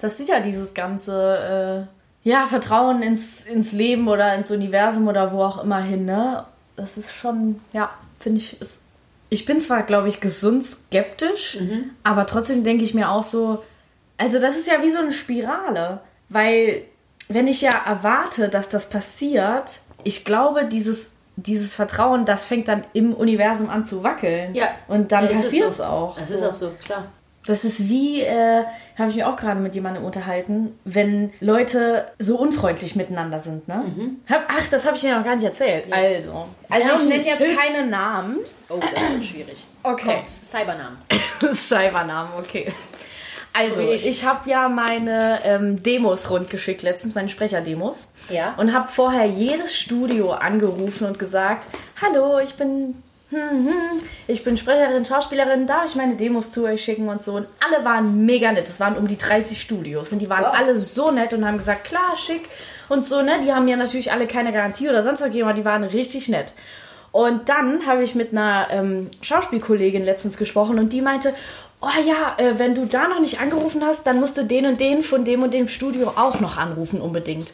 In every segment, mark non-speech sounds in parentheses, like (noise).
Das ist ja dieses ganze, äh, ja, Vertrauen ins, ins Leben oder ins Universum oder wo auch immer hin, ne? Das ist schon, ja, finde ich, ist, ich bin zwar, glaube ich, gesund skeptisch, Mhm. aber trotzdem denke ich mir auch so, also das ist ja wie so eine Spirale, weil wenn ich ja erwarte, dass das passiert, ich glaube, dieses, dieses Vertrauen, das fängt dann im Universum an zu wackeln. Ja. Und dann es passiert es so. auch. Das ist auch so, klar. Das ist wie, äh, habe ich mich auch gerade mit jemandem unterhalten, wenn Leute so unfreundlich miteinander sind, ne? Hab, ach, das habe ich dir noch gar nicht erzählt. Also, also ich nenne jetzt keine Namen. Oh, das wird schwierig. Okay. Komm, Cybernamen. (laughs) Cybernamen, okay. Also, ich, habe ja meine ähm, Demos rundgeschickt letztens, meine Sprecherdemos. Ja. Und habe vorher jedes Studio angerufen und gesagt, hallo, ich bin... Ich bin Sprecherin, Schauspielerin, darf ich meine Demos zu euch schicken und so. Und alle waren mega nett. Es waren um die 30 Studios. Und die waren Wow. alle so nett und haben gesagt, klar, schick und so, ne? Die haben mir natürlich alle keine Garantie oder sonst was gegeben, aber die waren richtig nett. Und dann habe ich mit einer ähm, Schauspielkollegin letztens gesprochen und die meinte, oh ja, äh, wenn du da noch nicht angerufen hast, dann musst du den und den von dem und dem Studio auch noch anrufen unbedingt.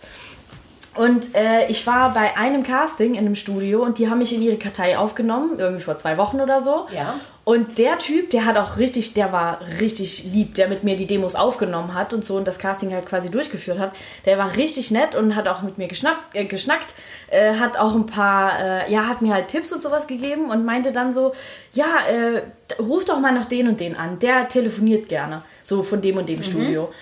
Und äh, ich war bei einem Casting in einem Studio und die haben mich in ihre Kartei aufgenommen, irgendwie vor zwei Wochen oder so. Ja. Und der Typ, der hat auch richtig, der war richtig lieb, der mit mir die Demos aufgenommen hat und so und das Casting halt quasi durchgeführt hat. Der war richtig nett und hat auch mit mir geschnappt, äh, geschnackt, äh, hat auch ein paar, äh, ja, hat mir halt Tipps und sowas gegeben und meinte dann so, ja, äh, ruf doch mal noch den und den an, der telefoniert gerne, so von dem und dem Studio.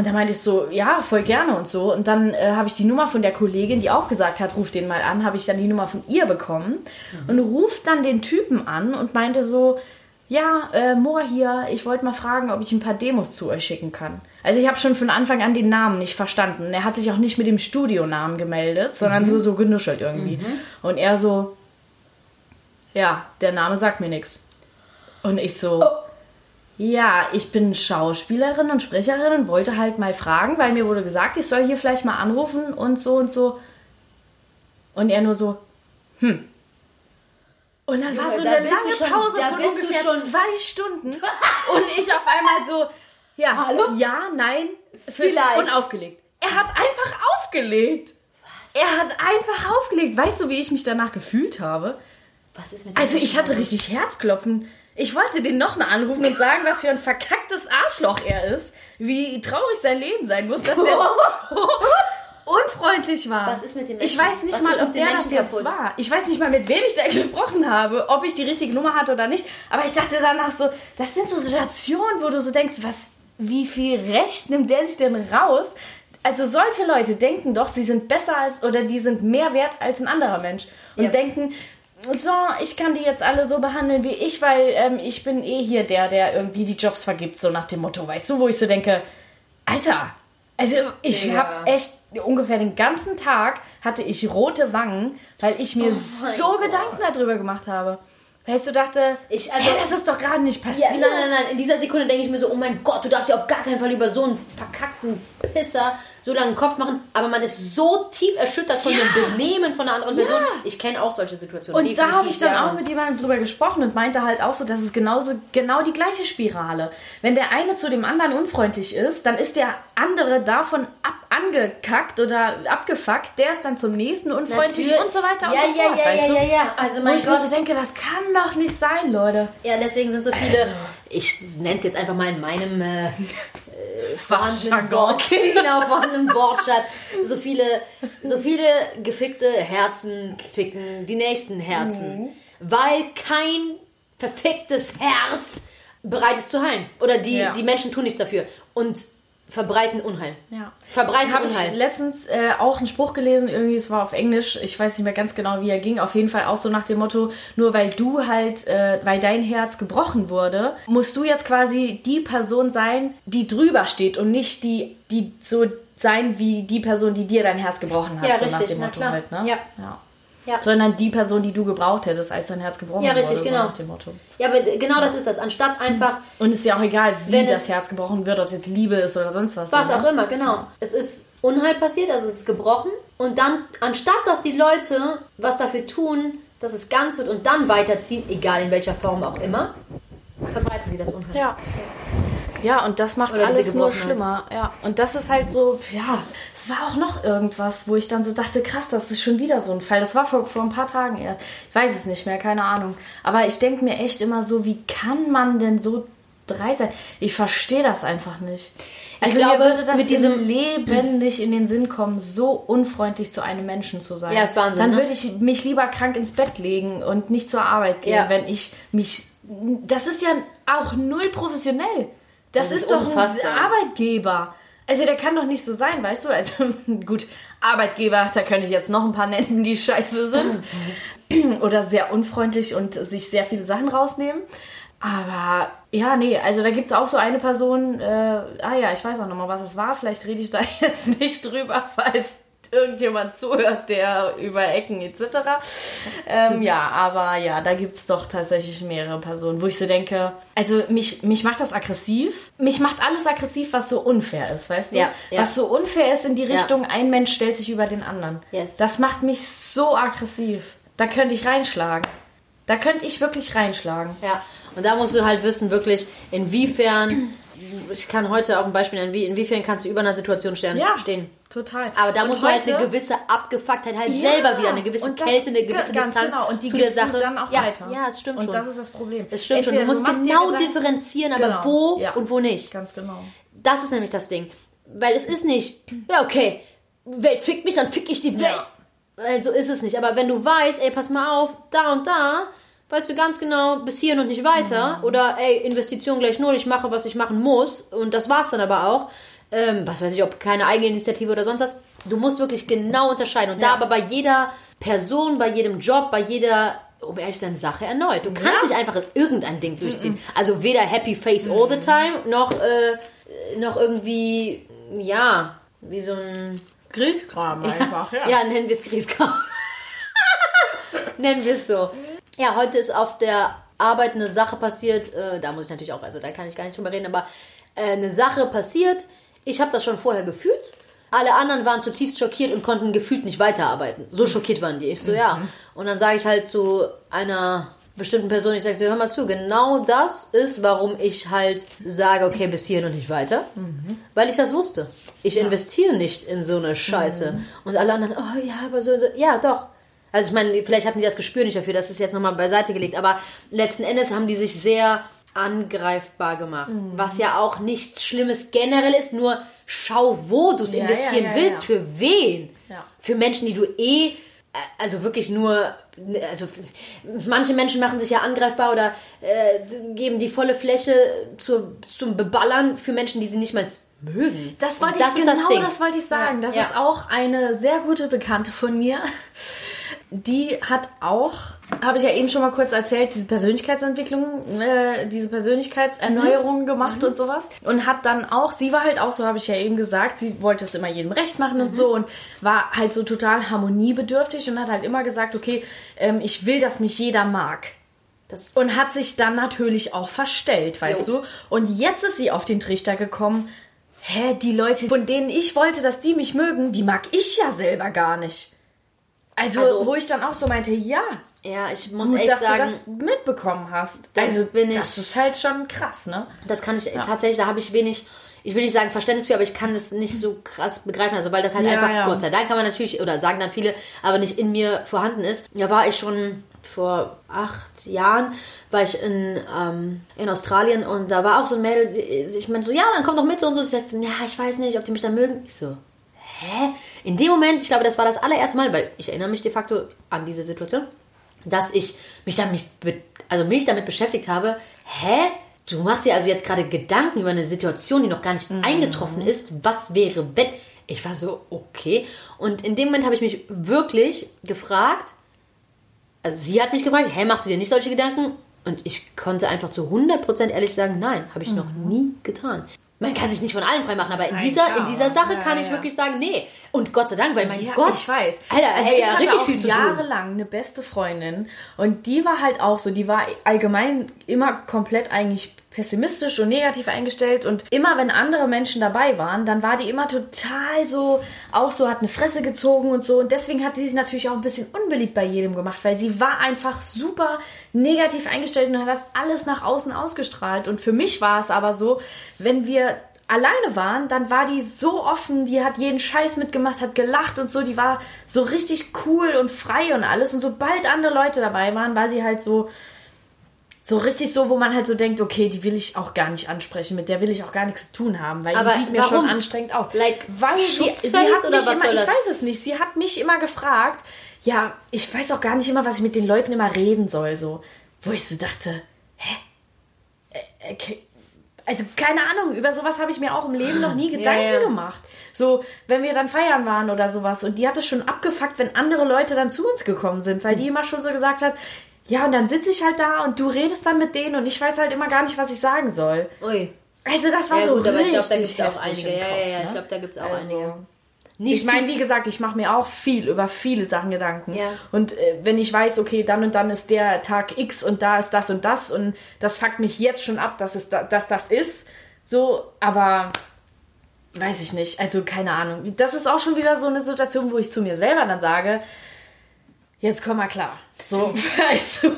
Und da meinte ich so, ja, voll gerne und so. Und dann äh, habe ich die Nummer von der Kollegin, die auch gesagt hat, ruf den mal an, habe ich dann die Nummer von ihr bekommen und ruft dann den Typen an und meinte so, ja, äh, Moa hier, ich wollte mal fragen, ob ich ein paar Demos zu euch schicken kann. Also ich habe schon von Anfang an den Namen nicht verstanden. Er hat sich auch nicht mit dem Studionamen gemeldet, sondern nur so genuschelt irgendwie. Und er so, ja, der Name sagt mir nichts. Und ich so, ja, ich bin Schauspielerin und Sprecherin und wollte halt mal fragen, weil mir wurde gesagt, ich soll hier vielleicht mal anrufen und so und so. Und er nur so, hm. Und dann war Junge, so da eine lange schon- Pause von ungefähr schon- zwei Stunden. (laughs) und ich auf einmal so, ja, Hallo? ja, nein, Vielleicht. Und aufgelegt. Er hat einfach aufgelegt. Er hat einfach aufgelegt. Weißt du, wie ich mich danach gefühlt habe? Was ist mit Also ich hatte richtig Herzklopfen. Ich wollte den nochmal anrufen und sagen, was für ein verkacktes Arschloch er ist. Wie traurig sein Leben sein muss, dass er (laughs) so unfreundlich war. Was ist mit dem Ich Menschen? weiß nicht Was mal, ob der das jetzt kaputt? war. Ich weiß nicht mal, mit wem ich da (laughs) gesprochen habe, ob ich die richtige Nummer hatte oder nicht. Aber ich dachte danach so, das sind so Situationen, wo du so denkst, was, wie viel Recht nimmt der sich denn raus? Also solche Leute denken doch, sie sind besser als oder die sind mehr wert als ein anderer Mensch und Ja. denken, so, ich kann die jetzt alle so behandeln wie ich, weil ähm, ich bin eh hier der, der irgendwie die Jobs vergibt, so nach dem Motto, weißt du, wo ich so denke, Alter, also ich Ja. habe echt ungefähr den ganzen Tag hatte ich rote Wangen, weil ich mir Oh so Gott. Gedanken darüber gemacht habe. Weißt du, dachte, Ich- also- hey, das ist doch gerade nicht Ja, passiert. nein, nein, nein. In dieser Sekunde denke ich mir so, oh mein Gott, du darfst ja auf gar keinen Fall über so einen verkackten Pisser so lange Kopf machen. Aber man ist so tief erschüttert von Ja. dem Benehmen von einer anderen Ja. Person. Ich kenne auch solche Situationen. Und da habe ich dann ja. auch mit jemandem drüber gesprochen und meinte halt auch so, dass es genauso genau die gleiche Spirale. Wenn der eine zu dem anderen unfreundlich ist, dann ist der andere davon ab angekackt oder abgefuckt, der ist dann zum nächsten unfreundlich Natürlich. und so weiter ja, und so ja, fort. ja, weißt ja, du? ja, ja. Also Wo mein ich mir Gott. so denke, das kann doch nicht sein, Leute. Ja, deswegen sind so viele, Also. ich nenne es jetzt einfach mal in meinem äh, äh, vorhandenen. Wort, genau, vorhandenen Wortschatz, so viele, so viele gefickte Herzen ficken die nächsten Herzen, Mhm. weil kein verficktes Herz bereit ist zu heilen. Oder die, Ja. die Menschen tun nichts dafür und verbreiten Unheil. Ja. Verbreiten ich Unheil. letztens äh, auch einen Spruch gelesen, irgendwie, es war auf Englisch, ich weiß nicht mehr ganz genau, wie er ging, auf jeden Fall auch so nach dem Motto, nur weil du halt, äh, weil dein Herz gebrochen wurde, musst du jetzt quasi die Person sein, die drüber steht und nicht die, die so sein wie die Person, die dir dein Herz gebrochen hat, Ja, so nach richtig, dem na Motto klar. halt, ne? Ja. ja. Ja. Sondern die Person, die du gebraucht hättest, als dein Herz gebrochen Ja, richtig, wurde, genau. so nach dem Motto. Ja, aber genau das ist das. Anstatt einfach Und es ist ja auch egal, wie Wenn das Herz gebrochen wird, ob es jetzt Liebe ist oder sonst was. Was ne? auch immer, genau. Es ist Unheil passiert, also es ist gebrochen. Und dann, anstatt dass die Leute was dafür tun, dass es ganz wird und dann weiterziehen, egal in welcher Form auch immer, verbreiten sie das Unheil. Ja. Ja, und das macht Oder alles nur schlimmer. Ja, und das ist halt so, ja, es war auch noch irgendwas, wo ich dann so dachte, krass, das ist schon wieder so ein Fall. Das war vor, vor ein paar Tagen erst. Ich weiß es nicht mehr, keine Ahnung. Aber ich denke mir echt immer so, wie kann man denn so drei sein? Ich verstehe das einfach nicht. Also glaube, mir würde das mit diesem- Leben (clears throat) nicht in den Sinn kommen, so unfreundlich zu einem Menschen zu sein. Ja, ist Wahnsinn, Dann ne? würde ich mich lieber krank ins Bett legen und nicht zur Arbeit gehen, Ja. wenn ich mich. Das ist ja auch null professionell. Das, Das ist, ist doch ein unfassbar. Arbeitgeber. Also der kann doch nicht so sein, weißt du? Also (laughs) gut, Arbeitgeber, da könnte ich jetzt noch ein paar nennen, die scheiße sind. (laughs) Oder sehr unfreundlich und sich sehr viele Sachen rausnehmen. Aber ja, nee, also da gibt es auch so eine Person, äh, ah ja, ich weiß auch nochmal, was es war. Vielleicht rede ich da (laughs) jetzt nicht drüber, falls irgendjemand zuhört, der über Ecken etc. Ähm, ja, aber ja, da gibt es doch tatsächlich mehrere Personen, wo ich so denke, also mich, mich macht das aggressiv. Mich macht alles aggressiv, was so unfair ist, weißt du? Ja, ja. Was so unfair ist in die Richtung, ein Mensch stellt sich über den anderen. Yes. Das macht mich so aggressiv. Da könnte ich reinschlagen. Da könnte ich wirklich reinschlagen. Ja, und da musst du halt wissen, wirklich, inwiefern, ich kann heute auch ein Beispiel nennen, wie, inwiefern kannst du über einer Situation stehen. Ja, stehen. Total. Aber da Und musst du halt eine gewisse Abgefucktheit halt Ja, selber wieder, eine gewisse und das- Kälte, eine gewisse Distanz genau. Und die zu der gibst du Sache. dann auch ja, weiter. Ja, es stimmt und schon. das ist das Problem. Es stimmt Entweder schon. Du musst dir genau differenzieren, aber Genau, wo ja. und wo nicht. Ganz genau. Das ist nämlich das Ding. Weil es ist nicht, ja, okay, Welt fickt mich, dann fick ich die Welt. Ja. Weil so ist es nicht. Aber wenn du weißt, ey, pass mal auf, da und da, weißt du ganz genau, bis hierhin und nicht weiter. Mhm. Oder, ey, Investition gleich null, ich mache, was ich machen muss. Und das war's dann aber auch. Ähm, was weiß ich, ob keine Eigeninitiative oder sonst was. Du musst wirklich genau unterscheiden. Und da Ja. aber bei jeder Person, bei jedem Job, bei jeder um ehrlich zu sein, Sache erneut. Du kannst Ja. nicht einfach irgendein Ding durchziehen. Also weder Happy Face all the time, noch, äh, noch irgendwie, ja, wie so ein Grießkram einfach, ja. ja, nennen wir es Grießkram. (laughs) nennen wir es so. Ja, heute ist auf der Arbeit eine Sache passiert. Äh, da muss ich natürlich auch, also da kann ich gar nicht drüber reden, aber äh, eine Sache passiert. Ich habe das schon vorher gefühlt. Alle anderen waren zutiefst schockiert und konnten gefühlt nicht weiterarbeiten. So schockiert waren die. Ich so, ja. Und dann sage ich halt zu einer bestimmten Person, ich sage so, hör mal zu, genau das ist, warum ich halt sage, okay, bis hierhin und nicht weiter. Weil ich das wusste. Ich investiere nicht in so eine Scheiße. Und alle anderen, oh ja, aber so, so ja, doch. Also ich meine, vielleicht hatten die das Gespür nicht dafür, das ist jetzt nochmal beiseite gelegt, aber letzten Endes haben die sich sehr angreifbar gemacht. Was ja auch nichts Schlimmes generell ist, nur schau, wo du es Ja, investieren ja, ja, willst, für wen. Für Menschen, die du eh, äh, also wirklich nur, also manche Menschen machen sich ja angreifbar oder äh, geben die volle Fläche zur, zum Beballern für Menschen, die sie nicht mal mögen. Das wollte das ich ist genau, das das wollte ich sagen. Das ist auch eine sehr gute Bekannte von mir. Die hat auch, habe ich ja eben schon mal kurz erzählt, diese Persönlichkeitsentwicklung, äh, diese Persönlichkeitserneuerung gemacht und sowas. Und hat dann auch, sie war halt auch so, habe ich ja eben gesagt, sie wollte es immer jedem recht machen und so und war halt so total harmoniebedürftig und hat halt immer gesagt, okay, ähm, ich will, dass mich jeder mag. Das, Und hat sich dann natürlich auch verstellt, weißt Jo. du? Und jetzt ist sie auf den Trichter gekommen, hä, die Leute, von denen ich wollte, dass die mich mögen, die mag ich ja selber gar nicht. Also, Also- wo ich dann auch so meinte, ja, ja, ich muss gut, echt dass sagen, du das mitbekommen hast. Also, bin ich- das ist halt schon krass, ne? Das kann ich tatsächlich, da habe ich wenig, ich will nicht sagen Verständnis für, aber ich kann es nicht so krass begreifen. Also weil das halt Ja, einfach, ja. Gott sei Dank kann man natürlich, oder sagen dann viele, aber nicht in mir vorhanden ist. Da war ich schon vor acht Jahren, war ich in, ähm, in Australien und da war auch so ein Mädel, sie- ich meinte so, ja, dann komm doch mit so und so. Sie sagt so, ja, ich weiß nicht, ob die mich dann mögen. Ich so, hä? In dem Moment, ich glaube, das war das allererste Mal, weil ich erinnere mich de facto an diese Situation, dass ich mich damit, also mich damit beschäftigt habe, hä? Du machst dir also jetzt gerade Gedanken über eine Situation, die noch gar nicht eingetroffen ist. Was wäre, wenn? Ich war so, okay. Und in dem Moment habe ich mich wirklich gefragt, also sie hat mich gefragt, hä, machst du dir nicht solche Gedanken? Und ich konnte einfach zu 100% ehrlich sagen, nein, habe ich noch nie getan. Man kann sich nicht von allen freimachen, aber in Nein, dieser, in dieser Sache Ja, kann ich ja. wirklich sagen, nee. Und Gott sei Dank, weil mein Ja, Gott, ich weiß. Alter, also hey, ich ja, hatte richtig viel zu tun. jahrelang eine beste Freundin und die war halt auch so, die war allgemein immer komplett eigentlich pessimistisch und negativ eingestellt. Und immer wenn andere Menschen dabei waren, dann war die immer total so, auch so, hat eine Fresse gezogen und so. Und deswegen hat sie sich natürlich auch ein bisschen unbeliebt bei jedem gemacht, weil sie war einfach super negativ eingestellt und hat das alles nach außen ausgestrahlt. Und für mich war es aber so, wenn wir alleine waren, dann war die so offen, die hat jeden Scheiß mitgemacht, hat gelacht und so, die war so richtig cool und frei und alles. Und sobald andere Leute dabei waren, war sie halt so so richtig so, wo man halt so denkt, okay, die will ich auch gar nicht ansprechen, mit der will ich auch gar nichts zu tun haben, weil Aber die sieht mir warum? schon anstrengend aus. Like, weil sie, sie hat oder mich was immer, ich weiß es nicht, sie hat mich immer gefragt, ja, ich weiß auch gar nicht immer, was ich mit den Leuten immer reden soll, so, wo ich so dachte, hä? Äh, okay. Also keine Ahnung, über sowas habe ich mir auch im Leben noch nie Gedanken ja. gemacht. So, wenn wir dann feiern waren oder sowas und die hat es schon abgefuckt, wenn andere Leute dann zu uns gekommen sind, weil die immer schon so gesagt hat, ja, und dann sitze ich halt da und du redest dann mit denen und ich weiß halt immer gar nicht, was ich sagen soll. Ui. Also das war Ja so gut, aber ich glaube, da richtig gibt es auch einige. im Ja, Kopf, ja, ja, ne? ich glaube, da gibt es auch Also, einige. Ich meine, wie gesagt, ich mache mir auch viel über viele Sachen Gedanken. Ja. Und äh, wenn ich weiß, okay, dann und dann ist der Tag X und da ist das und das und das fuckt mich jetzt schon ab, dass es da, dass das ist, so, aber weiß ich nicht. Also keine Ahnung. Das ist auch schon wieder so eine Situation, wo ich zu mir selber dann sage, jetzt komm mal klar. So, (laughs) weißt du,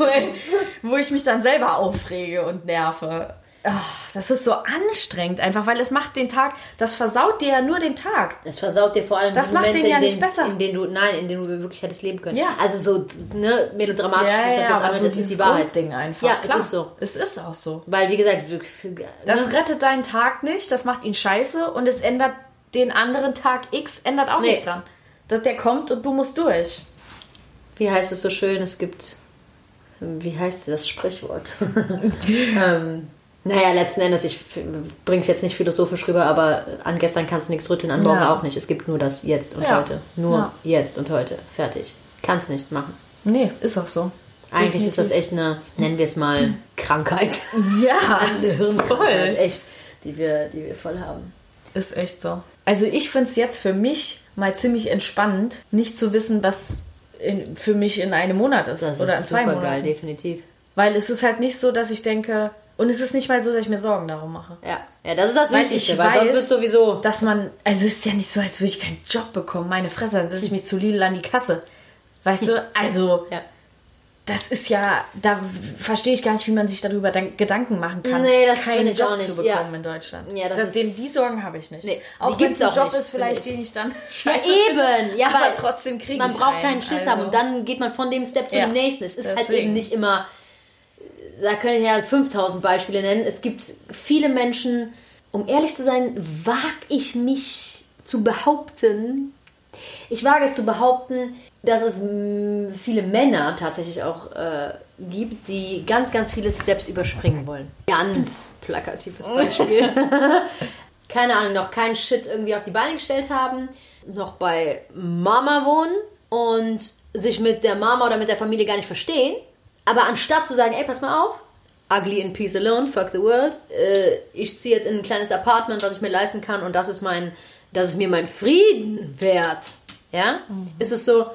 wo ich mich dann selber aufrege und nerve. Ach, das ist so anstrengend einfach, weil es macht den Tag, das versaut dir ja nur den Tag. Es versaut dir vor allem Das macht Momente, den ja nicht denen, besser. in denen du, nein, in denen du wirklich hättest leben können. Ja. Also so, ne, melodramatisch sich das jetzt aber so das ist die Wahrheit. Grundding einfach. Ja, Klar, es ist so. Es ist auch so. Weil, wie gesagt, du- Das ne? rettet deinen Tag nicht, das macht ihn scheiße und es ändert den anderen Tag X, ändert auch Nee. nichts dran. Dass der kommt und du musst durch. Wie heißt es so schön, es gibt, wie heißt das Sprichwort? (laughs) ähm, naja, letzten Endes, ich bringe es jetzt nicht philosophisch rüber, aber an gestern kannst du nichts rütteln, an morgen Ja. auch nicht. Es gibt nur das Jetzt und Ja. heute. Nur Ja. jetzt und heute. Fertig. Kannst nicht machen. Nee, ist auch so. Eigentlich ist das echt eine, nennen wir es mal, Krankheit. (laughs) Ja, (laughs) Also eine Hirnkrankheit, voll. echt, die wir, die wir voll haben. Ist echt so. Also ich finde es jetzt für mich mal ziemlich entspannend, nicht zu wissen, was in, für mich in einem Monat ist Das oder in ist zwei super Monaten. geil, definitiv. Weil es ist halt nicht so, dass ich denke, und es ist nicht mal so, dass ich mir Sorgen darum mache. Ja, ja das ist das Weil Wichtigste, ich weil sonst weiß, wird sowieso. Dass man, also es ist ja nicht so, als würde ich keinen Job bekommen. Meine Fresse, dann setze ich (laughs) mich zu Lidl an die Kasse. Weißt du, also Ja. Das ist ja, da verstehe ich gar nicht, wie man sich darüber dan- Gedanken machen kann, Nee, das keinen ich Job auch nicht, zu bekommen ja. in Deutschland. Ja, das ist- den, die Sorgen habe ich nicht. Nee, auch die wenn es ein Job nicht, ist, vielleicht den ich dann Ja, (laughs) scheiße eben. Ja, aber aber trotzdem kriege ich Man braucht einen, keinen Schiss also. haben und dann geht man von dem Step zu Ja, dem nächsten. Es ist halt deswegen. eben nicht immer, da können ich ja 5000 Beispiele nennen. Es gibt viele Menschen, um ehrlich zu sein, wage ich mich zu behaupten, ich wage es zu behaupten, dass es viele Männer tatsächlich auch äh, gibt, die ganz, ganz viele Steps überspringen wollen. Ganz plakatives Beispiel. (laughs) Keine Ahnung, noch keinen Shit irgendwie auf die Beine gestellt haben, noch bei Mama wohnen und sich mit der Mama oder mit der Familie gar nicht verstehen. Aber anstatt zu sagen, ey, pass mal auf, ugly in peace alone, fuck the world, äh, ich ziehe jetzt in ein kleines Apartment, was ich mir leisten kann und das ist mein, das ist mir mein Frieden wert. Ja? Ist es so,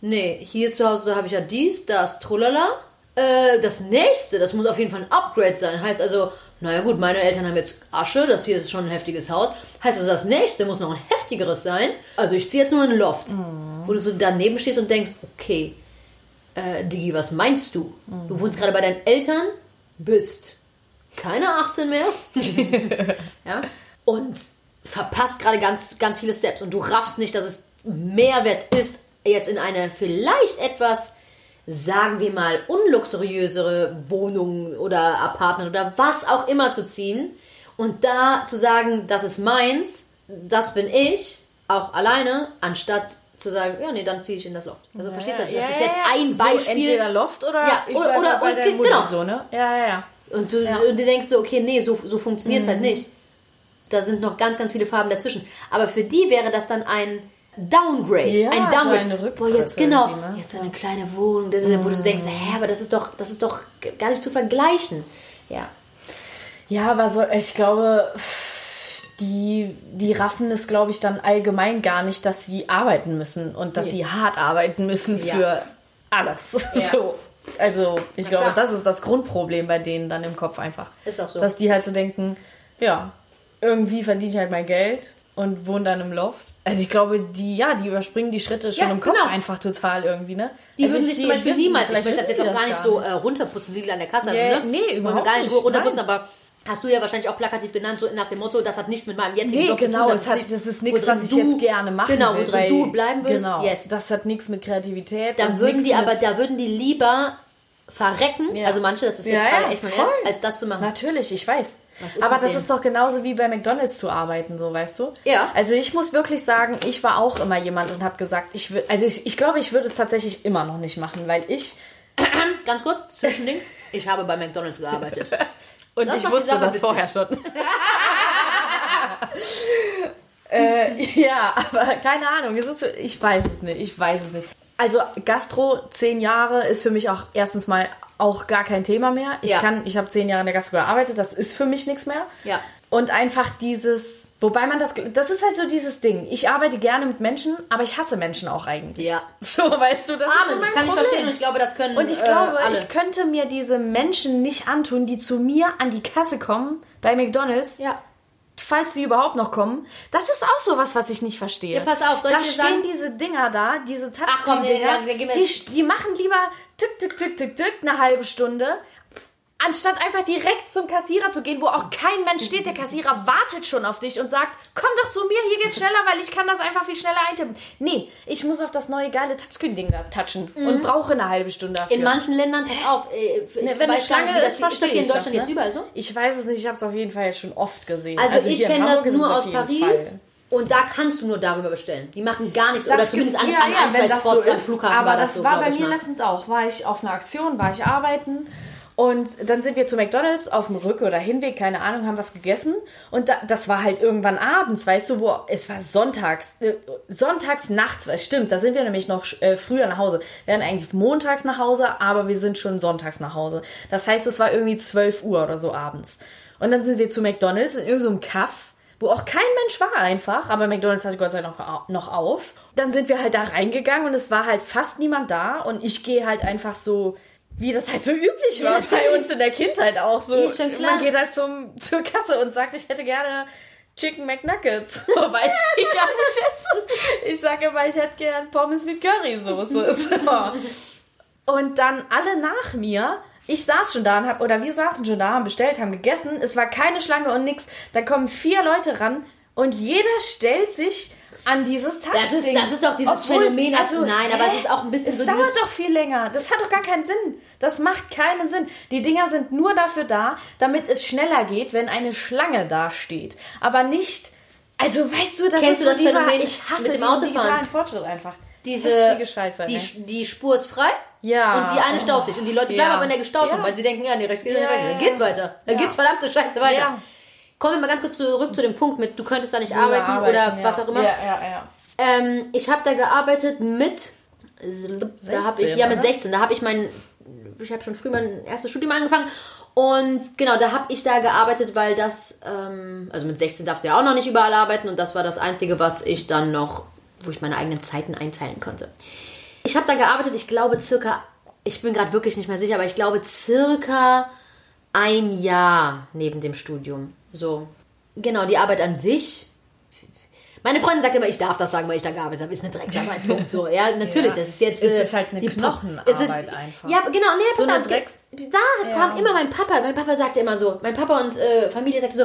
nee, hier zu Hause habe ich ja dies, das, trulala. Äh, das nächste, das muss auf jeden Fall ein Upgrade sein. Heißt also, naja gut, meine Eltern haben jetzt Asche, das hier ist schon ein heftiges Haus. Heißt also, das nächste muss noch ein heftigeres sein. Also ich ziehe jetzt nur in ein Loft. Wo du so daneben stehst und denkst, okay, äh, Digi, was meinst du? Du wohnst gerade bei deinen Eltern, bist keine 18 mehr. (laughs) (laughs) ja? Und verpasst gerade ganz, ganz viele Steps. Und du raffst nicht, dass es Mehrwert ist, jetzt in eine vielleicht etwas, sagen wir mal, unluxuriösere Wohnung oder Apartment oder was auch immer zu ziehen. Und da zu sagen, das ist meins, das bin ich, auch alleine, anstatt zu sagen, ja, nee, dann ziehe ich in das Loft. Also verstehst du das? Das ist jetzt ein So, Beispiel. entweder Loft oder Ja, oder- oder- oder- genau. so, ne? Ja, ja, ja. Und du, Ja. und du denkst so, okay, nee, so, so funktioniert es halt nicht. Da sind noch ganz, ganz viele Farben dazwischen. Aber für die wäre das dann ein Downgrade. Ja, ein so Downgrade. eine Boah, jetzt genau. ne? Jetzt so eine kleine Wohnung, wo du denkst, hä, aber das ist doch, das ist doch gar nicht zu vergleichen. Ja. Ja, aber so, ich glaube, die, die raffen es, glaube ich, dann allgemein gar nicht, dass sie arbeiten müssen und dass Nee. sie hart arbeiten müssen Ja. für alles. (laughs) So. Also, ich Na glaube, klar. das ist das Grundproblem bei denen dann im Kopf einfach. Ist auch so. Dass die halt so denken, ja, irgendwie verdiene ich halt mein Geld und wohne dann im Loft. Also ich glaube, die, ja, die überspringen die Schritte schon Ja, im Kopf genau. einfach total irgendwie, ne? Die Also würden ich- sich zum Beispiel niemals, ich möchte das jetzt auch gar nicht so äh, runterputzen, wie an der Kasse. Ja, also, ne? nee, überhaupt gar nicht nicht, runterputzen, nein. aber hast du ja wahrscheinlich auch plakativ genannt, so nach dem Motto, das hat nichts mit meinem jetzigen Nee, Job genau, zu tun. es hat, das ist nichts, was ich du- jetzt gerne machen Genau, will. worin weil- du bleiben würdest, Genau, yes. das hat nichts mit Kreativität. Da würden die aber, da würden die lieber verrecken, Ja. also manche, das ist jetzt Ja, gerade echt mein. Ernst, als das zu machen. Natürlich, ich weiß. Aber das denen? ist doch genauso wie bei McDonalds zu arbeiten, so weißt du? Ja. Also ich muss wirklich sagen, ich war auch immer jemand und habe gesagt, ich will, also ich, ich glaube, ich würde es tatsächlich immer noch nicht machen, weil ich (clears throat) Ganz kurz, Zwischending, ich habe bei McDonalds gearbeitet. (laughs) und Das ich wusste das vorher schon. (laughs) äh, ja, aber keine Ahnung, für- ich weiß es nicht, ich weiß es nicht. Also Gastro, zehn Jahre ist für mich auch erstens mal auch gar kein Thema mehr. Ich Ja. kann, ich habe zehn Jahre in der Gastro gearbeitet, das ist für mich nichts mehr. Ja. Und einfach dieses, wobei man das, das ist halt so dieses Ding. Ich arbeite gerne mit Menschen, aber ich hasse Menschen auch eigentlich. Ja. (laughs) So, weißt du, das ist so Amen, mein ich kann Problem. verstehen und ich glaube, das können Und ich äh, glaube, alle. ich könnte mir diese Menschen nicht antun, die zu mir an die Kasse kommen bei McDonalds, ja. Falls sie überhaupt noch kommen. Das ist auch sowas, was ich nicht verstehe. Ja, pass auf, soll ich da dir stehen sagen- diese Dinger da, diese Ach komm, nee, gehen wir die, die machen lieber tick, tick, tick, tick, tick, eine halbe Stunde, anstatt einfach direkt zum Kassierer zu gehen, wo auch kein Mensch steht. Der Kassierer wartet schon auf dich und sagt, komm doch zu mir, hier geht's schneller, weil ich kann das einfach viel schneller eintippen. Nee, ich muss auf das neue geile Touchscreen-Ding da touchen und brauche eine halbe Stunde dafür. In manchen Ländern, pass auf, äh, ich Ne, wenn weiß nicht, Schlange wie das ist, ist. Das hier in ich Deutschland das, jetzt ne? überall so? Ich weiß es nicht, ich habe es auf jeden Fall schon oft gesehen. Also, ich hier in kenne das nur aus Paris. Fall. Und da kannst du nur darüber bestellen. Die machen gar nichts. Das oder zumindest an, ja, an ja, ein, zwei Spots so am. Flughafen Aber das das so, war bei ich mir letztens auch. War ich auf einer Aktion, war ich arbeiten und dann sind wir zu McDonalds auf dem Rück- oder Hinweg, keine Ahnung, haben was gegessen und da, das war halt irgendwann abends, weißt du, wo es war sonntags, äh, sonntags nachts, weil stimmt, da sind wir nämlich noch äh, früher nach Hause. Wir werden eigentlich montags nach Hause, aber wir sind schon sonntags nach Hause. Das heißt, es war irgendwie 12 Uhr oder so abends. Und dann sind wir zu McDonalds in irgendeinem Kaff wo auch kein Mensch war einfach, aber McDonalds hatte Gott sei Dank noch auf. Dann sind wir halt da reingegangen und es war halt fast niemand da und ich gehe halt einfach so, wie das halt so üblich Ja, war bei natürlich. uns in der Kindheit auch so. Klar. Man geht halt zum, zur Kasse und sagt, ich hätte gerne Chicken McNuggets. (laughs) Wobei ich die gar nicht esse. Ich sage aber, ich hätte gern Pommes mit Currysoße. (laughs) So. Und dann alle nach mir. Ich saß schon da und hab, oder wir saßen schon da, haben bestellt, haben gegessen. Es war keine Schlange und nix. Da kommen vier Leute ran und jeder stellt sich an dieses Das ist, Touchding. das ist doch dieses Obwohl es- Phänomen. also, nein, aber es hä? ist auch ein bisschen Es so dauert dieses. doch viel länger. Das hat doch gar keinen Sinn. Das macht keinen Sinn. Die Dinger sind nur dafür da, damit es schneller geht, wenn eine Schlange da steht. Aber nicht. Also weißt du, das Kennst ist du so das Phänomen ich hasse mit dem Autofahren? digitalen Fortschritt einfach. diese, Scheiße. die, ne? die Spur ist frei Ja. und die eine staut sich. Und die Leute bleiben Ja. aber in der gestauten, Ja. weil sie denken, ja, nee, rechts geht Ja, weiter. ja, Dann geht's ja. weiter. Dann Ja. geht's verdammte Scheiße weiter. Kommen wir mal ganz kurz zurück zu dem Punkt mit, du könntest da nicht arbeiten, arbeiten, oder ja. was auch immer. Ja, ja, ja. Ähm, ich habe da gearbeitet mit, da habe ich, 16, ja mit oder? 16, da habe ich mein, ich habe schon früh mein erstes Studium angefangen und genau, da habe ich da gearbeitet, weil das, ähm, also mit 16 darfst du ja auch noch nicht überall arbeiten und das war das Einzige, was ich dann noch, wo ich meine eigenen Zeiten einteilen konnte. Ich habe da gearbeitet, ich glaube circa, ich bin gerade wirklich nicht mehr sicher, aber ich glaube circa ein Jahr neben dem Studium. So. Genau, die Arbeit an sich. Meine Freundin sagt immer, ich darf das sagen, weil ich da gearbeitet habe. Ist eine Drecksarbeit. Punkt. (laughs) So, ja, natürlich. Ja. Das ist jetzt. Es äh, ist halt eine die- Knochenarbeit es ist, einfach. Ja, genau. Nee, So pass eine auf, Drecks- Da kam immer mein Papa. Mein Papa sagte immer so. Mein Papa und äh, Familie sagte so.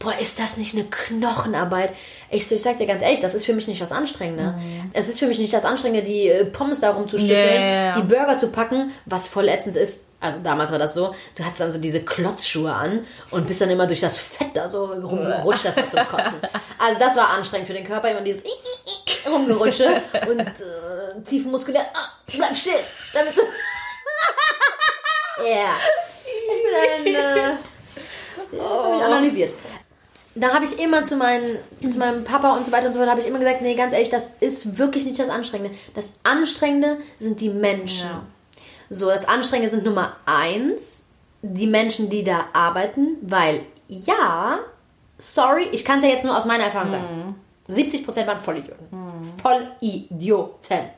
Boah, ist das nicht eine Knochenarbeit? Ich so, ich sag dir ganz ehrlich, das ist für mich nicht das Anstrengende. Es ist für mich nicht das Anstrengende, die äh, Pommes da rumzustückeln, ja. die Burger zu packen, was voll ätzend ist. Also damals war das so, du hattest dann so diese Klotzschuhe an und bist dann immer durch das Fett da so rumgerutscht, das war zum Kotzen. (laughs) Also das war anstrengend für den Körper, immer dieses rumgerutsche und äh, tiefenmuskulär, ah, bleib still, damit du... (laughs) Ja. Ich bin ein... Äh, das habe ich analysiert. Da habe ich immer zu, meinen, zu meinem Papa und so weiter und so fort, habe ich immer gesagt, nee, ganz ehrlich, das ist wirklich nicht das Anstrengende. Das Anstrengende sind die Menschen. Ja. So, das Anstrengende sind Nummer eins, die Menschen, die da arbeiten, weil ja, sorry, ich kann es ja jetzt nur aus meiner Erfahrung sagen. 70% waren Vollidioten. Vollidioten.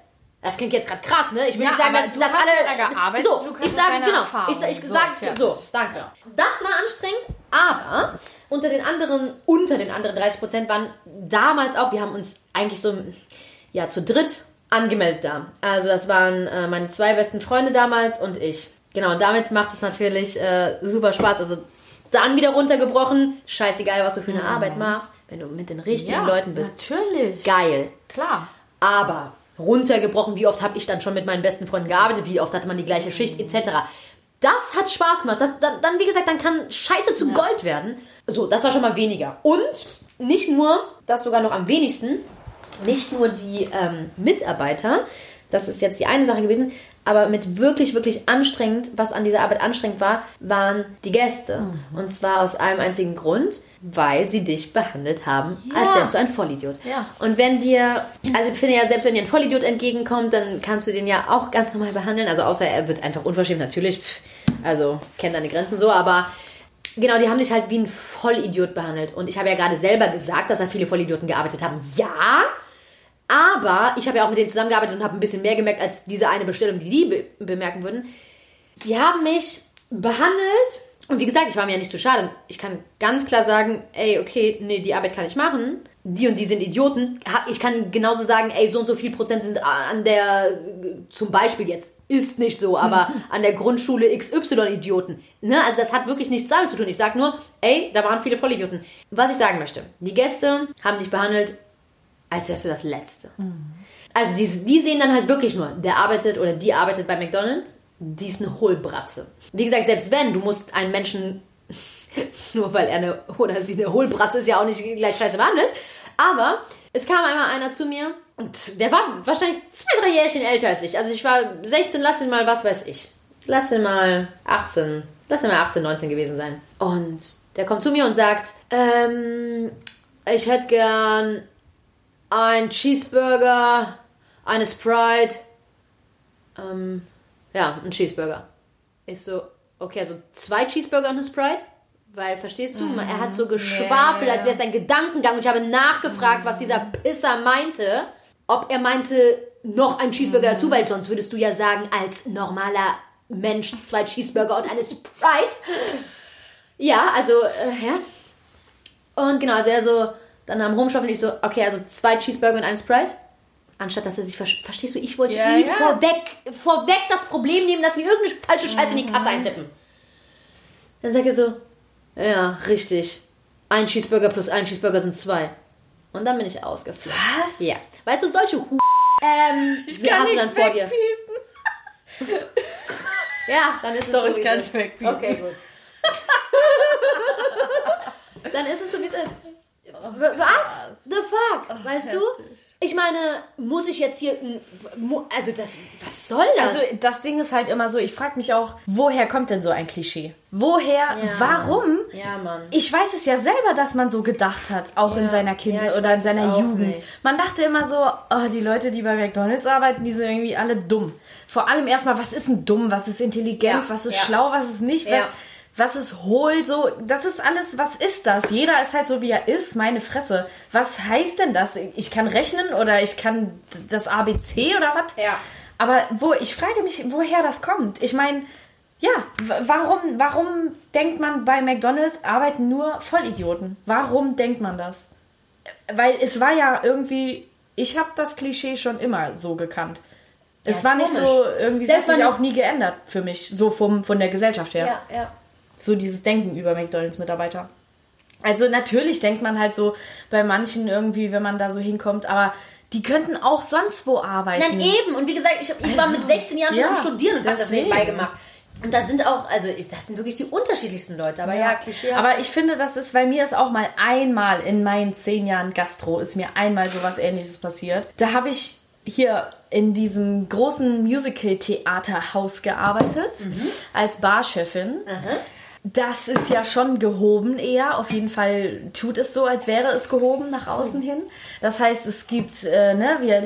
Das klingt jetzt gerade krass, ne? Ich will Ja, nicht sagen, dass, du dass alle. ja gearbeitet, so, du kannst ich sage genau. Erfahrung. Ich, ich So, sage so, danke. Das war anstrengend, aber unter den anderen, unter den anderen 30 Prozent waren damals auch. Wir haben uns eigentlich so, ja, zu dritt angemeldet da. Also das waren äh, meine zwei besten Freunde damals und ich. Genau, und damit macht es natürlich äh, super Spaß. Also dann wieder runtergebrochen. Scheißegal, was du für eine Arbeit machst, wenn du mit den richtigen Leuten bist. Natürlich. Geil. Klar. Aber runtergebrochen, wie oft habe ich dann schon mit meinen besten Freunden gearbeitet, wie oft hatte man die gleiche Schicht, etc. Das hat Spaß gemacht. Das, dann, dann, wie gesagt, dann kann Scheiße zu Gold werden. So, das war schon mal weniger. Und nicht nur, das sogar noch am wenigsten, nicht nur die ähm, Mitarbeiter, das ist jetzt die eine Sache gewesen, aber mit wirklich, wirklich anstrengend, was an dieser Arbeit anstrengend war, waren die Gäste. Und zwar aus einem einzigen Grund, weil sie dich behandelt haben, als Ja. wärst du ein Vollidiot. Ja. Und wenn dir, also ich finde ja, selbst wenn dir ein Vollidiot entgegenkommt, dann kannst du den ja auch ganz normal behandeln. Also außer er wird einfach unverschämt, natürlich. Pff, Also kennt deine Grenzen so, aber genau, die haben dich halt wie ein Vollidiot behandelt. Und ich habe ja gerade selber gesagt, dass da viele Vollidioten gearbeitet haben. Ja, aber ich habe ja auch mit denen zusammengearbeitet und habe ein bisschen mehr gemerkt als diese eine Bestellung, die die be bemerken würden. Die haben mich behandelt und wie gesagt, ich war mir ja nicht zu schade. Ich kann ganz klar sagen, ey, okay, nee, die Arbeit kann ich machen. Die und die sind Idioten. Ich kann genauso sagen, ey, so und so viel Prozent sind an der, zum Beispiel jetzt, ist nicht so, aber (laughs) an der Grundschule XY Idioten. Ne? Also das hat wirklich nichts damit zu tun. Ich sag nur, ey, da waren viele Vollidioten. Was ich sagen möchte, die Gäste haben dich behandelt, als wärst du das Letzte. Also die, die sehen dann halt wirklich nur, der arbeitet oder die arbeitet bei McDonalds, die ist eine Hohlbratze. Wie gesagt, selbst wenn, du musst einen Menschen, (laughs) nur weil er eine oder sie eine Hohlbratze ist, ja auch nicht gleich scheiße behandelt, aber es kam einmal einer zu mir und der war wahrscheinlich zwei, drei Jährchen älter als ich. Also ich war 16, lass ihn mal, was weiß ich. Lass ihn mal 18, lass ihn mal 18, 19 gewesen sein. Und der kommt zu mir und sagt, ähm, ich hätte gern ein Cheeseburger, eine Sprite, ähm, ja, ein Cheeseburger. Ich so, okay, also zwei Cheeseburger und eine Sprite? Weil, verstehst du, er hat so geschwafelt, als wäre es ein Gedankengang. Und ich habe nachgefragt, was dieser Pisser meinte. Ob er meinte, noch ein Cheeseburger dazu, weil sonst würdest du ja sagen, als normaler Mensch zwei Cheeseburger und eine Sprite. Ja, also, äh, ja. Und genau, also er so, dann am Rumschaufeln, ich so, okay, also zwei Cheeseburger und eine Sprite. Anstatt dass er sich, ver- verstehst du, ich wollte Ja, ihm ja. vorweg, vorweg das Problem nehmen, dass wir irgendeine falsche Scheiße in die Kasse eintippen. Dann sagt er so, ja, richtig. Ein Cheeseburger plus ein Cheeseburger sind zwei. Und dann bin ich ausgeflippt. Was? Ja. Weißt du, solche Hu (laughs) ähm, Ich kann hast du dann vor dir. Ja, dann ist es Doch, so, ich wie es wegpiepen. Okay, gut. (laughs) dann ist es so, wie es ist. W- Was? The fuck? Weißt du? heftig. Ich meine, muss ich jetzt hier. Also, das. Was soll das? Also das Ding ist halt immer so, ich frage mich auch, woher kommt denn so ein Klischee? Woher, warum? ja, Mann. Ich weiß es ja selber, dass man so gedacht hat, auch in Ja. seiner Ja, Kindheit ich oder in seiner Jugend. nicht. Man dachte immer so, oh, die Leute, die bei McDonalds arbeiten, die sind irgendwie alle dumm. Vor allem erstmal, was ist denn dumm, was ist intelligent, Ja, was ist ja. schlau, was ist nicht, Ja. was, was ist hohl, so, das ist alles, was ist das? Jeder ist halt so, wie er ist, meine Fresse. Was heißt denn das? Ich kann rechnen oder ich kann das ABC oder was? Ja. Aber wo, ich frage mich, woher das kommt. Ich meine, ja, warum, warum denkt man bei McDonalds arbeiten nur Vollidioten? Warum denkt man das? Weil es war ja irgendwie, ich habe das Klischee schon immer so gekannt. Es ist war nicht komisch. so, irgendwie es hat sich auch nie geändert für mich, so vom, von der Gesellschaft her. Ja, ja. So dieses Denken über McDonalds-Mitarbeiter. Also natürlich denkt man halt so bei manchen irgendwie, wenn man da so hinkommt, aber die könnten auch sonst wo arbeiten. Dann eben. Und wie gesagt, ich, hab, ich war Also, mit 16 Jahren schon ja, am Studieren und habe das nebenbei gemacht. Und das sind auch, also das sind wirklich die unterschiedlichsten Leute. Aber ja, Klischee. Aber ich finde, das ist, bei mir ist auch mal einmal in meinen zehn Jahren Gastro, ist mir einmal sowas ähnliches passiert. Da habe ich hier in diesem großen Musical-Theaterhaus gearbeitet, als Barchefin. Das ist ja schon gehoben eher. Auf jeden Fall tut es so, als wäre es gehoben nach außen hin. Das heißt, es gibt, äh, ne, wir,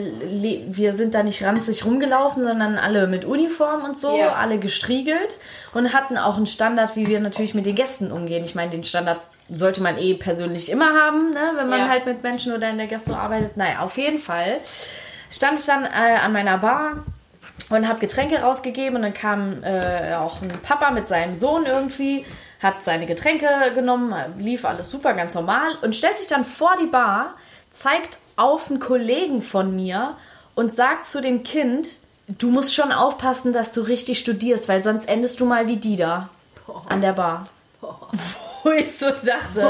wir sind da nicht ranzig rumgelaufen, sondern alle mit Uniform und so, Ja. alle gestriegelt und hatten auch einen Standard, wie wir natürlich mit den Gästen umgehen. Ich meine, den Standard sollte man eh persönlich immer haben, ne, wenn man Ja. halt mit Menschen oder in der Gastro arbeitet. Naja, auf jeden Fall stand ich dann äh, an meiner Bar und habe Getränke rausgegeben und dann kam äh, auch ein Papa mit seinem Sohn irgendwie, hat seine Getränke genommen, lief alles super, ganz normal und stellt sich dann vor die Bar, zeigt auf einen Kollegen von mir und sagt zu dem Kind, du musst schon aufpassen, dass du richtig studierst, weil sonst endest du mal wie die da an der Bar. (laughs) Wo ich so dachte,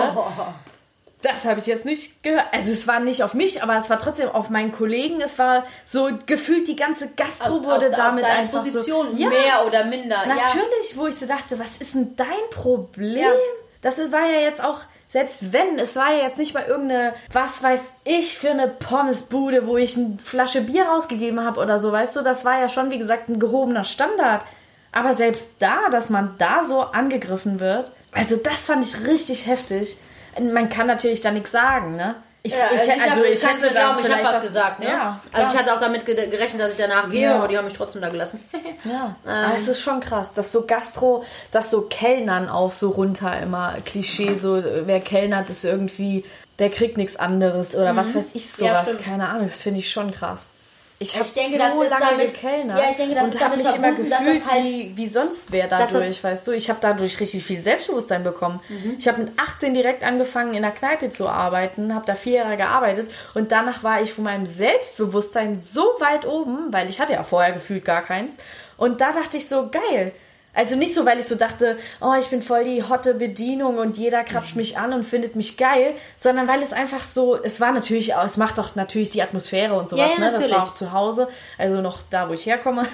das habe ich jetzt nicht gehört. Also es war nicht auf mich, aber es war trotzdem auf meinen Kollegen. Es war so gefühlt die ganze Gastro Aus- wurde auf, damit auf einfach Position so. Ja, mehr oder minder. Ja. natürlich, wo ich so dachte, was ist denn dein Problem? Ja. Das war ja jetzt auch, selbst wenn, es war ja jetzt nicht mal irgendeine, was weiß ich, für eine Pommesbude, wo ich eine Flasche Bier rausgegeben habe oder so, weißt du, das war ja schon, wie gesagt, ein gehobener Standard. Aber selbst da, dass man da so angegriffen wird, also das fand ich richtig heftig. Man kann natürlich da nichts sagen, ne? Ich, Ja, also ich, also hab, ich, hätte hätte glauben, ich habe was gesagt. Ne? Ja, also ich hatte auch damit ge- gerechnet, dass ich danach gehe, Ja. aber die haben mich trotzdem da gelassen. (laughs) Ja, aber es ist schon krass, dass so Gastro, dass so Kellnern auch so runter immer Klischee, so wer kellnert ist irgendwie, der kriegt nichts anderes oder was weiß ich sowas, keine Ahnung, das finde ich schon krass. Ich habe denke, so das ist lange damit- gekellnert ja, ich denke, das und ist damit mich immer verbunden, dass gefühlt es halt- wie, wie sonst wer dass dadurch, das- weißt du. Ich habe dadurch richtig viel Selbstbewusstsein bekommen. Mhm. Ich habe mit 18 direkt angefangen in der Kneipe zu arbeiten, habe da vier Jahre gearbeitet und danach war ich von meinem Selbstbewusstsein so weit oben, weil ich hatte ja vorher gefühlt gar keins. Und da dachte ich so, geil. Also nicht so, weil ich so dachte, oh, ich bin voll die hotte Bedienung und jeder krapscht mich an und findet mich geil, sondern weil es einfach so, es war natürlich, es macht doch natürlich die Atmosphäre und sowas, Ja, ja, ne? Das war natürlich. auch zu Hause, also noch da, wo ich herkomme.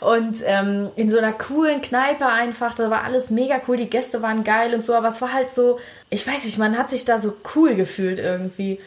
Und ähm, in so einer coolen Kneipe einfach, da war alles mega cool, die Gäste waren geil und so, aber es war halt so, ich weiß nicht, man hat sich da so cool gefühlt irgendwie.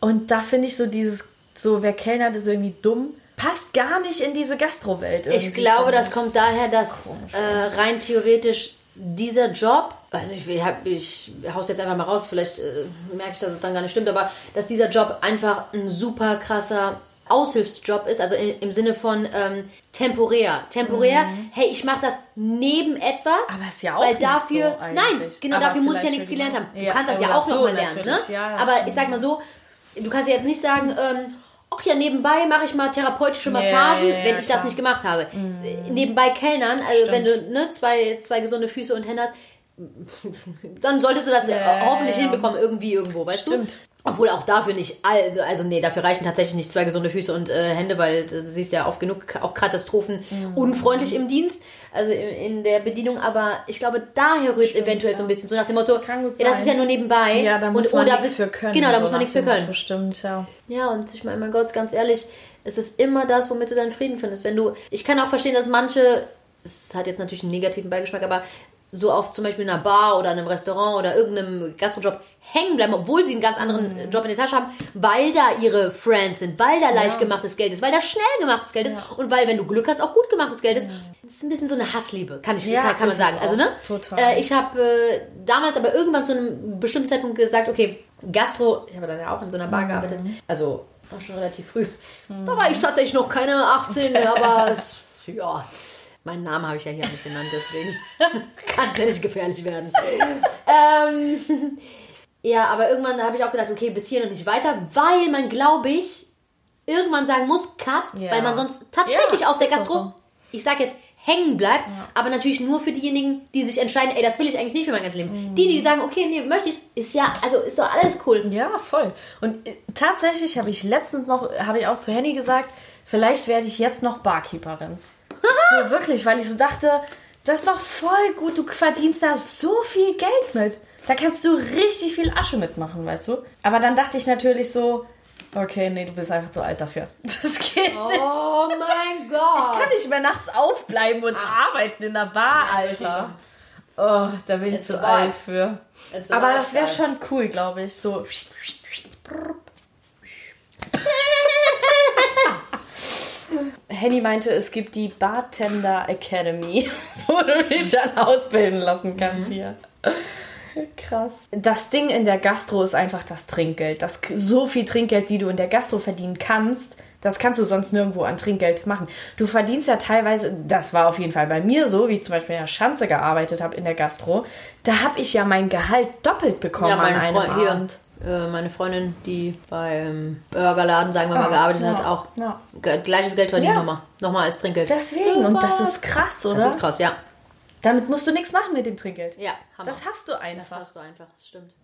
Und da finde ich so dieses, so wer kellnert ist irgendwie dumm, passt gar nicht in diese Gastrowelt. Ich glaube, das kommt daher, dass Komisch, äh, rein theoretisch dieser Job, also ich, ich, hab, ich hau's jetzt einfach mal raus, vielleicht äh, merke ich, dass es dann gar nicht stimmt, aber dass dieser Job einfach ein super krasser Aushilfsjob ist, also im, im Sinne von ähm, temporär. Temporär, hey, ich mache das neben etwas, Mhm. Aber ist ja auch weil nicht dafür, so nein, genau Aber dafür muss ich ja nichts gelernt haben. Du Ja, kannst das ja auch so noch mal lernen, ne? Ja, aber stimmt. ich sag mal so, du kannst ja jetzt nicht sagen, ähm, ach ja, nebenbei mache ich mal therapeutische Massagen, ja, ja, wenn ich das klar. nicht gemacht habe. Nebenbei Kellnern, also wenn du ne, zwei, zwei gesunde Füße und Hände hast, (laughs) dann solltest du das hoffentlich hinbekommen, irgendwie irgendwo, weißt Stimmt. du? Obwohl auch dafür nicht, also nee, dafür reichen tatsächlich nicht zwei gesunde Füße und äh, Hände, weil du siehst ja oft genug auch Katastrophen Mhm. unfreundlich im Dienst, also in, in der Bedienung, aber ich glaube, daher rührt es eventuell so ein bisschen, so nach dem Motto, kann gut ja, das ist ja nur nebenbei. Ja, da muss und, man nichts für können. Genau, da so muss man nichts für dem Motto, können. Stimmt, ja. Ja, und ich meine, mein Gott, ganz ehrlich, es ist immer das, womit du deinen Frieden findest. Wenn du, ich kann auch verstehen, dass manche, es hat jetzt natürlich einen negativen Beigeschmack, aber so auf zum Beispiel in einer Bar oder einem Restaurant oder irgendeinem Gastrojob hängen bleiben, obwohl sie einen ganz anderen Job in der Tasche haben, weil da ihre Friends sind, weil da leicht gemachtes Geld ist, weil da schnell gemachtes Geld ist und weil, wenn du Glück hast, auch gut gemachtes Geld ist. Das ist ein bisschen so eine Hassliebe, kann ich, Ja, kann, kann man sagen. Also, ne? Total. Äh, ich habe äh, damals aber irgendwann zu einem bestimmten Zeitpunkt gesagt, okay, Gastro, ich habe dann ja auch in so einer Bar gearbeitet, also auch schon relativ früh. Da war ich tatsächlich noch keine 18, (laughs) aber es, ja, meinen Namen habe ich ja hier nicht genannt, deswegen (laughs) kann es ja nicht gefährlich werden. ähm, (laughs) ja, aber irgendwann habe ich auch gedacht, okay, bis hier und nicht weiter, weil man, glaube ich, irgendwann sagen muss, Cut, Ja. weil man sonst tatsächlich Ja, auf der Gastro, so. ich sag jetzt, hängen bleibt, aber natürlich nur für diejenigen, die sich entscheiden, ey, das will ich eigentlich nicht für mein ganzes Leben. Mhm. Die, die sagen, okay, nee, möchte ich, ist ja, also ist doch alles cool. Ja, voll. Und äh, tatsächlich habe ich letztens noch, habe ich auch zu Henny gesagt, vielleicht werde ich jetzt noch Barkeeperin. So wirklich, weil ich so dachte, das ist doch voll gut, du verdienst da so viel Geld mit. Da kannst du richtig viel Asche mitmachen, weißt du? Aber dann dachte ich natürlich so, okay, nee, du bist einfach zu alt dafür. (laughs) Das geht nicht. Oh mein Gott. Ich kann nicht mehr nachts aufbleiben und arbeiten in der Bar, Alter. Oh, da bin ich It's zu alt für. It's Aber das wäre schon cool, glaube ich. So. (laughs) Henny meinte, es gibt die Bartender Academy, (laughs) wo du dich dann ausbilden lassen kannst hier. Krass. Das Ding in der Gastro ist einfach das Trinkgeld. Das, so viel Trinkgeld, wie du in der Gastro verdienen kannst, das kannst du sonst nirgendwo an Trinkgeld machen. Du verdienst ja teilweise, das war auf jeden Fall bei mir so, wie ich zum Beispiel in der Schanze gearbeitet habe in der Gastro, da habe ich ja mein Gehalt doppelt bekommen Ja, an einem Freund. Abend. Äh, meine Freundin, die beim Burgerladen, sagen wir mal, Ah, gearbeitet ja, hat, auch ja. gleiches Geld verdient Ja. nochmal. Nochmal als Trinkgeld. Deswegen, und das ist krass, oder? Das ist krass, ja. Damit musst du nichts machen mit dem Trinkgeld. Ja, Hammer. Das hast du Das einfach. hast du einfach, das stimmt.